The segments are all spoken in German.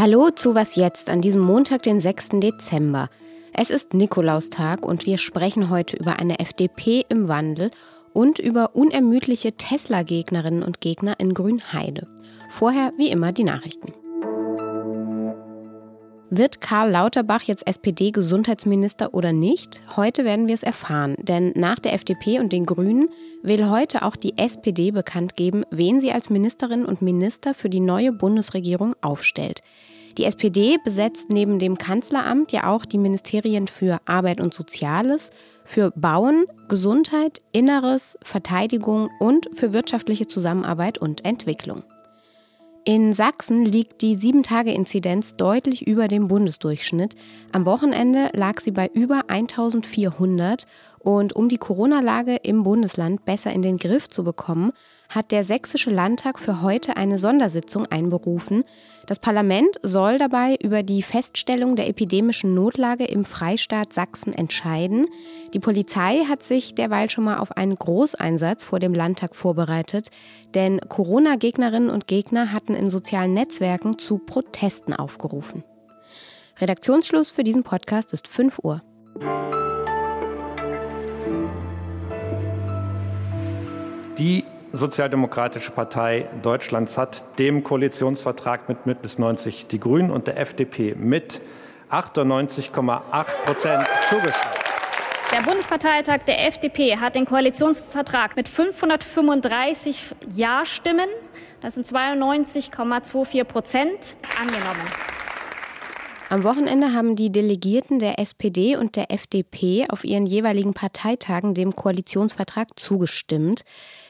Hallo zu Was jetzt an diesem Montag, den 6. Dezember. Es ist Nikolaustag und wir sprechen heute über eine FDP im Wandel und über unermüdliche Tesla-Gegnerinnen und Gegner in Grünheide. Vorher wie immer die Nachrichten. Wird Karl Lauterbach jetzt SPD-Gesundheitsminister oder nicht? Heute werden wir es erfahren, denn nach der FDP und den Grünen will heute auch die SPD bekannt geben, wen sie als Ministerin und Minister für die neue Bundesregierung aufstellt. Die SPD besetzt neben dem Kanzleramt ja auch die Ministerien für Arbeit und Soziales, für Bauen, Gesundheit, Inneres, Verteidigung und für wirtschaftliche Zusammenarbeit und Entwicklung. In Sachsen liegt die 7-Tage-Inzidenz deutlich über dem Bundesdurchschnitt. Am Wochenende lag sie bei über 1400 und um die Corona-Lage im Bundesland besser in den Griff zu bekommen, hat der Sächsische Landtag für heute eine Sondersitzung einberufen. Das Parlament soll dabei über die Feststellung der epidemischen Notlage im Freistaat Sachsen entscheiden. Die Polizei hat sich derweil schon mal auf einen Großeinsatz vor dem Landtag vorbereitet, denn Corona-Gegnerinnen und Gegner hatten in sozialen Netzwerken zu Protesten aufgerufen. Redaktionsschluss für diesen Podcast ist 5 Uhr. Die Sozialdemokratische Partei Deutschlands hat dem Koalitionsvertrag mit Bündnis 90 Die Grünen und der FDP mit 98,8 Prozent zugestimmt. Der Bundesparteitag der FDP hat den Koalitionsvertrag mit 535 Ja-Stimmen, das sind 92,24 Prozent, angenommen. Am Wochenende haben die Delegierten der SPD und der FDP auf ihren jeweiligen Parteitagen dem Koalitionsvertrag zugestimmt.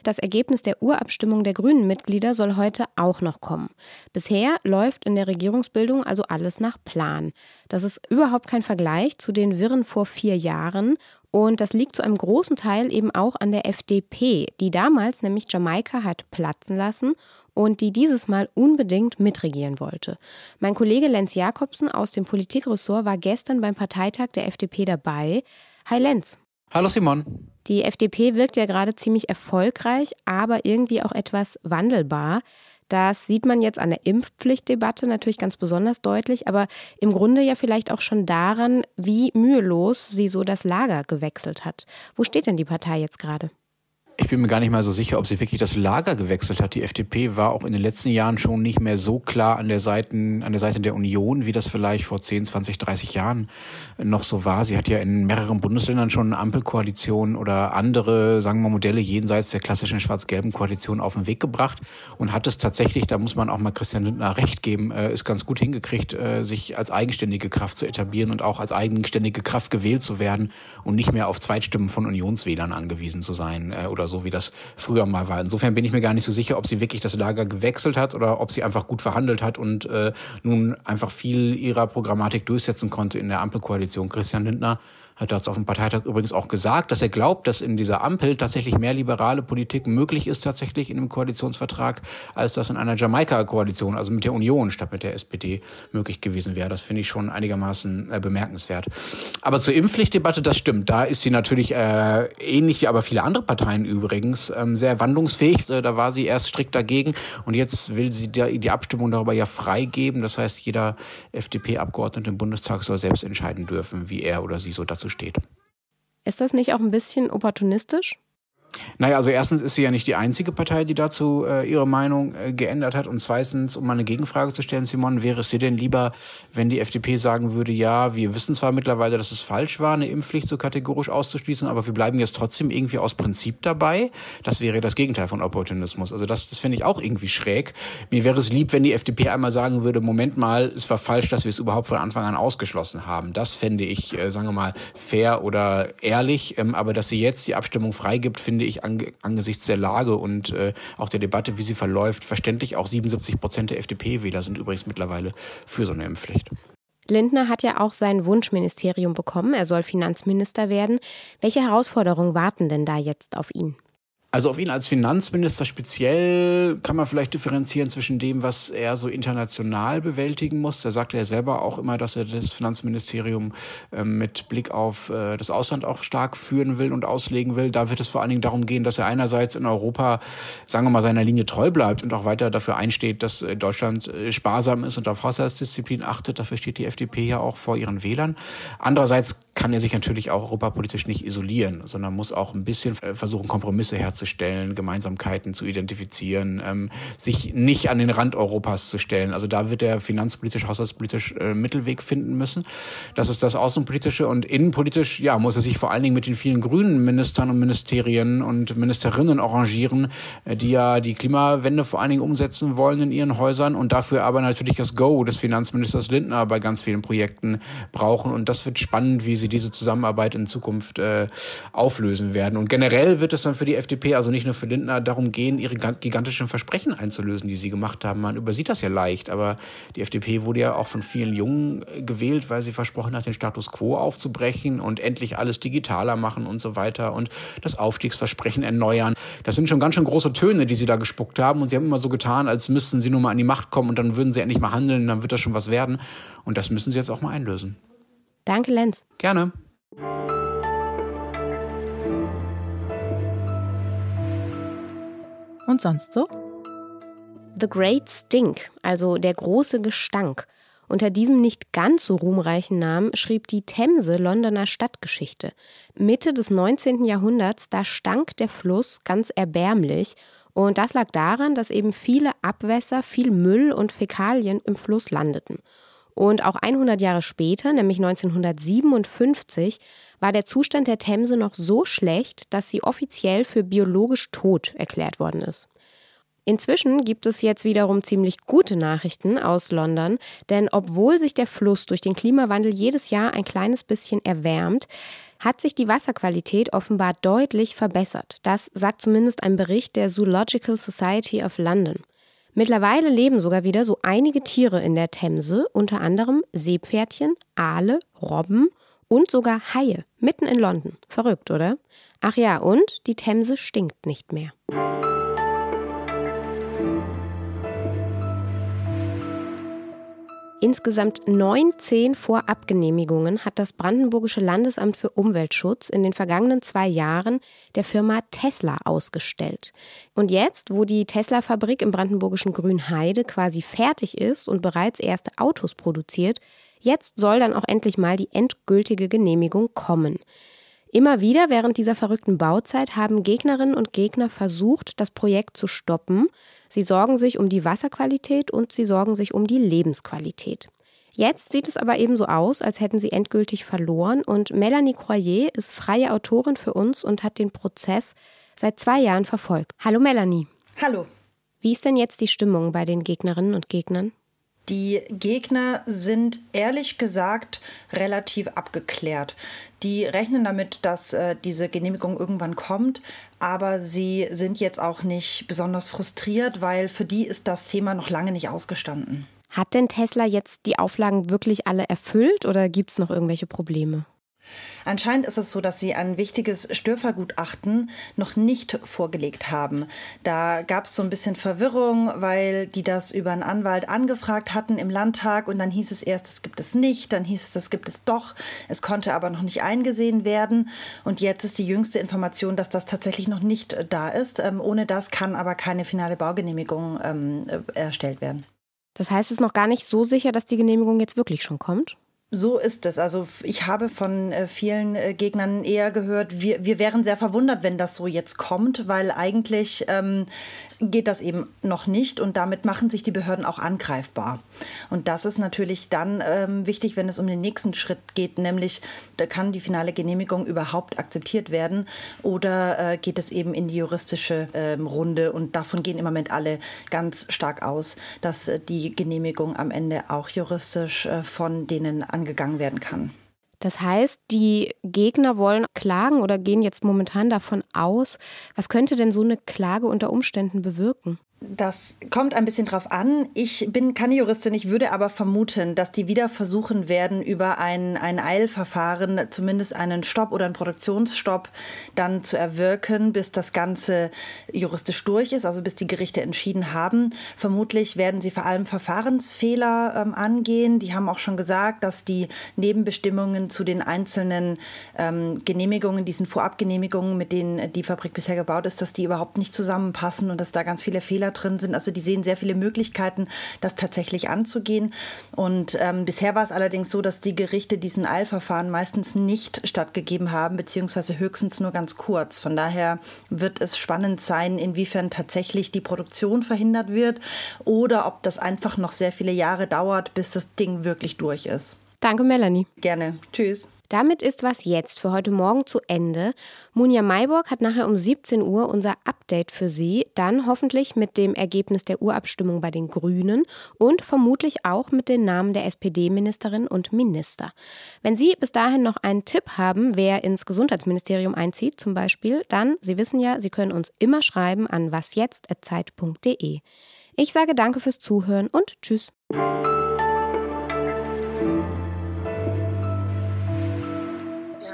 Das Ergebnis der Urabstimmung der grünen Mitglieder soll heute auch noch kommen. Bisher läuft in der Regierungsbildung also alles nach Plan. Das ist überhaupt kein Vergleich zu den Wirren vor vier Jahren und das liegt zu einem großen Teil eben auch an der FDP, die damals nämlich Jamaika hat platzen lassen und die dieses Mal unbedingt mitregieren wollte. Mein Kollege Lenz Jakobsen aus dem Politikressort war gestern beim Parteitag der FDP dabei. Hi Lenz. Hallo Simon. Die FDP wirkt ja gerade ziemlich erfolgreich, aber irgendwie auch etwas wandelbar. Das sieht man jetzt an der Impfpflichtdebatte natürlich ganz besonders deutlich, aber im Grunde ja vielleicht auch schon daran, wie mühelos sie so das Lager gewechselt hat. Wo steht denn die Partei jetzt gerade? Ich bin mir gar nicht mal so sicher, ob sie wirklich das Lager gewechselt hat. Die FDP war auch in den letzten Jahren schon nicht mehr so klar an der Seite, an der Seite der Union, wie das vielleicht vor 10, 20, 30 Jahren noch so war. Sie hat ja in mehreren Bundesländern schon eine Ampelkoalition oder andere, sagen wir Modelle jenseits der klassischen schwarz-gelben Koalition auf den Weg gebracht und hat es tatsächlich, da muss man auch mal Christian Lindner recht geben, äh, ist ganz gut hingekriegt, äh, sich als eigenständige Kraft zu etablieren und auch als eigenständige Kraft gewählt zu werden und nicht mehr auf Zweitstimmen von Unionswählern angewiesen zu sein äh, oder so wie das früher mal war. Insofern bin ich mir gar nicht so sicher, ob sie wirklich das Lager gewechselt hat oder ob sie einfach gut verhandelt hat und äh, nun einfach viel ihrer Programmatik durchsetzen konnte in der Ampelkoalition. Christian Lindner hat das auf dem Parteitag übrigens auch gesagt, dass er glaubt, dass in dieser Ampel tatsächlich mehr liberale Politik möglich ist tatsächlich in einem Koalitionsvertrag, als das in einer Jamaika-Koalition, also mit der Union statt mit der SPD möglich gewesen wäre. Das finde ich schon einigermaßen äh, bemerkenswert. Aber zur Impfpflichtdebatte, das stimmt. Da ist sie natürlich äh, ähnlich wie aber viele andere Parteien übrigens ähm, sehr wandlungsfähig. Äh, da war sie erst strikt dagegen und jetzt will sie die, Abstimmung darüber ja freigeben. Das heißt, jeder FDP-Abgeordnete im Bundestag soll selbst entscheiden dürfen, wie er oder sie so dazu steht. Ist das nicht auch ein bisschen opportunistisch? Naja, also erstens ist sie ja nicht die einzige Partei, die dazu äh, ihre Meinung äh, geändert hat. Und zweitens, um mal eine Gegenfrage zu stellen, Simon, wäre es dir denn lieber, wenn die FDP sagen würde, ja, wir wissen zwar mittlerweile, dass es falsch war, eine Impfpflicht so kategorisch auszuschließen, aber wir bleiben jetzt trotzdem irgendwie aus Prinzip dabei? Das wäre das Gegenteil von Opportunismus. Also das, das finde ich auch irgendwie schräg. Mir wäre es lieb, wenn die FDP einmal sagen würde, Moment mal, es war falsch, dass wir es überhaupt von Anfang an ausgeschlossen haben. Das fände ich, äh, sagen wir mal, fair oder ehrlich. Ähm, aber dass sie jetzt die Abstimmung freigibt, finde finde ich ange angesichts der Lage und äh, auch der Debatte, wie sie verläuft, verständlich. Auch 77 Prozent der FDP-Wähler sind übrigens mittlerweile für so eine Impfpflicht. Lindner hat ja auch sein Wunschministerium bekommen. Er soll Finanzminister werden. Welche Herausforderungen warten denn da jetzt auf ihn? Also auf ihn als Finanzminister speziell kann man vielleicht differenzieren zwischen dem, was er so international bewältigen muss. Da sagte er selber auch immer, dass er das Finanzministerium äh, mit Blick auf äh, das Ausland auch stark führen will und auslegen will. Da wird es vor allen Dingen darum gehen, dass er einerseits in Europa, sagen wir mal, seiner Linie treu bleibt und auch weiter dafür einsteht, dass äh, Deutschland äh, sparsam ist und auf Haushaltsdisziplin achtet. Dafür steht die FDP ja auch vor ihren Wählern. Andererseits kann er sich natürlich auch europapolitisch nicht isolieren, sondern muss auch ein bisschen versuchen, Kompromisse herzustellen, Gemeinsamkeiten zu identifizieren, ähm, sich nicht an den Rand Europas zu stellen. Also da wird er finanzpolitisch, haushaltspolitisch äh, Mittelweg finden müssen. Das ist das Außenpolitische und innenpolitisch, ja, muss er sich vor allen Dingen mit den vielen grünen Ministern und Ministerien und Ministerinnen arrangieren, äh, die ja die Klimawende vor allen Dingen umsetzen wollen in ihren Häusern und dafür aber natürlich das Go des Finanzministers Lindner bei ganz vielen Projekten brauchen. Und das wird spannend, wie sie diese Zusammenarbeit in Zukunft äh, auflösen werden. Und generell wird es dann für die FDP, also nicht nur für Lindner, darum gehen, ihre gigantischen Versprechen einzulösen, die sie gemacht haben. Man übersieht das ja leicht, aber die FDP wurde ja auch von vielen Jungen äh, gewählt, weil sie versprochen hat, den Status quo aufzubrechen und endlich alles digitaler machen und so weiter und das Aufstiegsversprechen erneuern. Das sind schon ganz schön große Töne, die sie da gespuckt haben und sie haben immer so getan, als müssten sie nur mal an die Macht kommen und dann würden sie endlich mal handeln, dann wird das schon was werden. Und das müssen sie jetzt auch mal einlösen. Danke, Lenz. Gerne. Und sonst so? The Great Stink, also der große Gestank. Unter diesem nicht ganz so ruhmreichen Namen schrieb die Themse Londoner Stadtgeschichte. Mitte des 19. Jahrhunderts, da stank der Fluss ganz erbärmlich. Und das lag daran, dass eben viele Abwässer, viel Müll und Fäkalien im Fluss landeten. Und auch 100 Jahre später, nämlich 1957, war der Zustand der Themse noch so schlecht, dass sie offiziell für biologisch tot erklärt worden ist. Inzwischen gibt es jetzt wiederum ziemlich gute Nachrichten aus London, denn obwohl sich der Fluss durch den Klimawandel jedes Jahr ein kleines bisschen erwärmt, hat sich die Wasserqualität offenbar deutlich verbessert. Das sagt zumindest ein Bericht der Zoological Society of London. Mittlerweile leben sogar wieder so einige Tiere in der Themse, unter anderem Seepferdchen, Aale, Robben und sogar Haie, mitten in London. Verrückt, oder? Ach ja, und die Themse stinkt nicht mehr. Insgesamt 19 Vorabgenehmigungen hat das Brandenburgische Landesamt für Umweltschutz in den vergangenen zwei Jahren der Firma Tesla ausgestellt. Und jetzt, wo die Tesla-Fabrik im brandenburgischen Grünheide quasi fertig ist und bereits erste Autos produziert, jetzt soll dann auch endlich mal die endgültige Genehmigung kommen. Immer wieder während dieser verrückten Bauzeit haben Gegnerinnen und Gegner versucht, das Projekt zu stoppen. Sie sorgen sich um die Wasserqualität und sie sorgen sich um die Lebensqualität. Jetzt sieht es aber eben so aus, als hätten sie endgültig verloren und Melanie Croyer ist freie Autorin für uns und hat den Prozess seit zwei Jahren verfolgt. Hallo Melanie. Hallo. Wie ist denn jetzt die Stimmung bei den Gegnerinnen und Gegnern? Die Gegner sind ehrlich gesagt relativ abgeklärt. Die rechnen damit, dass äh, diese Genehmigung irgendwann kommt, aber sie sind jetzt auch nicht besonders frustriert, weil für die ist das Thema noch lange nicht ausgestanden. Hat denn Tesla jetzt die Auflagen wirklich alle erfüllt oder gibt es noch irgendwelche Probleme? Anscheinend ist es so, dass sie ein wichtiges Störvergutachten noch nicht vorgelegt haben. Da gab es so ein bisschen Verwirrung, weil die das über einen Anwalt angefragt hatten im Landtag und dann hieß es erst, das gibt es nicht, dann hieß es, das gibt es doch. Es konnte aber noch nicht eingesehen werden und jetzt ist die jüngste Information, dass das tatsächlich noch nicht äh, da ist. Ähm, ohne das kann aber keine finale Baugenehmigung ähm, äh, erstellt werden. Das heißt, es ist noch gar nicht so sicher, dass die Genehmigung jetzt wirklich schon kommt? So ist es. Also ich habe von äh, vielen äh, Gegnern eher gehört, wir, wir wären sehr verwundert, wenn das so jetzt kommt, weil eigentlich ähm, geht das eben noch nicht und damit machen sich die Behörden auch angreifbar. Und das ist natürlich dann ähm, wichtig, wenn es um den nächsten Schritt geht, nämlich da kann die finale Genehmigung überhaupt akzeptiert werden oder äh, geht es eben in die juristische ähm, Runde und davon gehen im Moment alle ganz stark aus, dass äh, die Genehmigung am Ende auch juristisch äh, von denen an angegangen werden kann. Das heißt, die Gegner wollen klagen oder gehen jetzt momentan davon aus. Was könnte denn so eine Klage unter Umständen bewirken? Das kommt ein bisschen drauf an. Ich bin keine Juristin, ich würde aber vermuten, dass die wieder versuchen werden, über ein, ein Eilverfahren zumindest einen Stopp oder einen Produktionsstopp dann zu erwirken, bis das Ganze juristisch durch ist, also bis die Gerichte entschieden haben. Vermutlich werden sie vor allem Verfahrensfehler ähm, angehen. Die haben auch schon gesagt, dass die Nebenbestimmungen zu den einzelnen ähm, Genehmigungen, diesen Vorabgenehmigungen, mit denen die Fabrik bisher gebaut ist, dass die überhaupt nicht zusammenpassen und dass da ganz viele Fehler drin sind. Also die sehen sehr viele Möglichkeiten, das tatsächlich anzugehen. Und ähm, bisher war es allerdings so, dass die Gerichte diesen Eilverfahren meistens nicht stattgegeben haben, beziehungsweise höchstens nur ganz kurz. Von daher wird es spannend sein, inwiefern tatsächlich die Produktion verhindert wird oder ob das einfach noch sehr viele Jahre dauert, bis das Ding wirklich durch ist. Danke, Melanie. Gerne. Tschüss. Damit ist was jetzt für heute Morgen zu Ende. Munja Mayborg hat nachher um 17 Uhr unser Update für Sie, dann hoffentlich mit dem Ergebnis der Urabstimmung bei den Grünen und vermutlich auch mit den Namen der SPD-Ministerin und Minister. Wenn Sie bis dahin noch einen Tipp haben, wer ins Gesundheitsministerium einzieht zum Beispiel, dann, Sie wissen ja, Sie können uns immer schreiben an wasjetzt.zeit.de. Ich sage danke fürs Zuhören und Tschüss.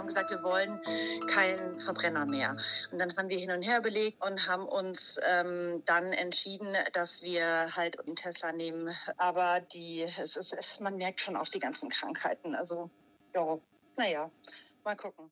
Haben gesagt, wir wollen keinen Verbrenner mehr. Und dann haben wir hin und her überlegt und haben uns ähm, dann entschieden, dass wir halt den Tesla nehmen. Aber die, es ist, es, man merkt schon auch die ganzen Krankheiten. Also, ja, naja, mal gucken.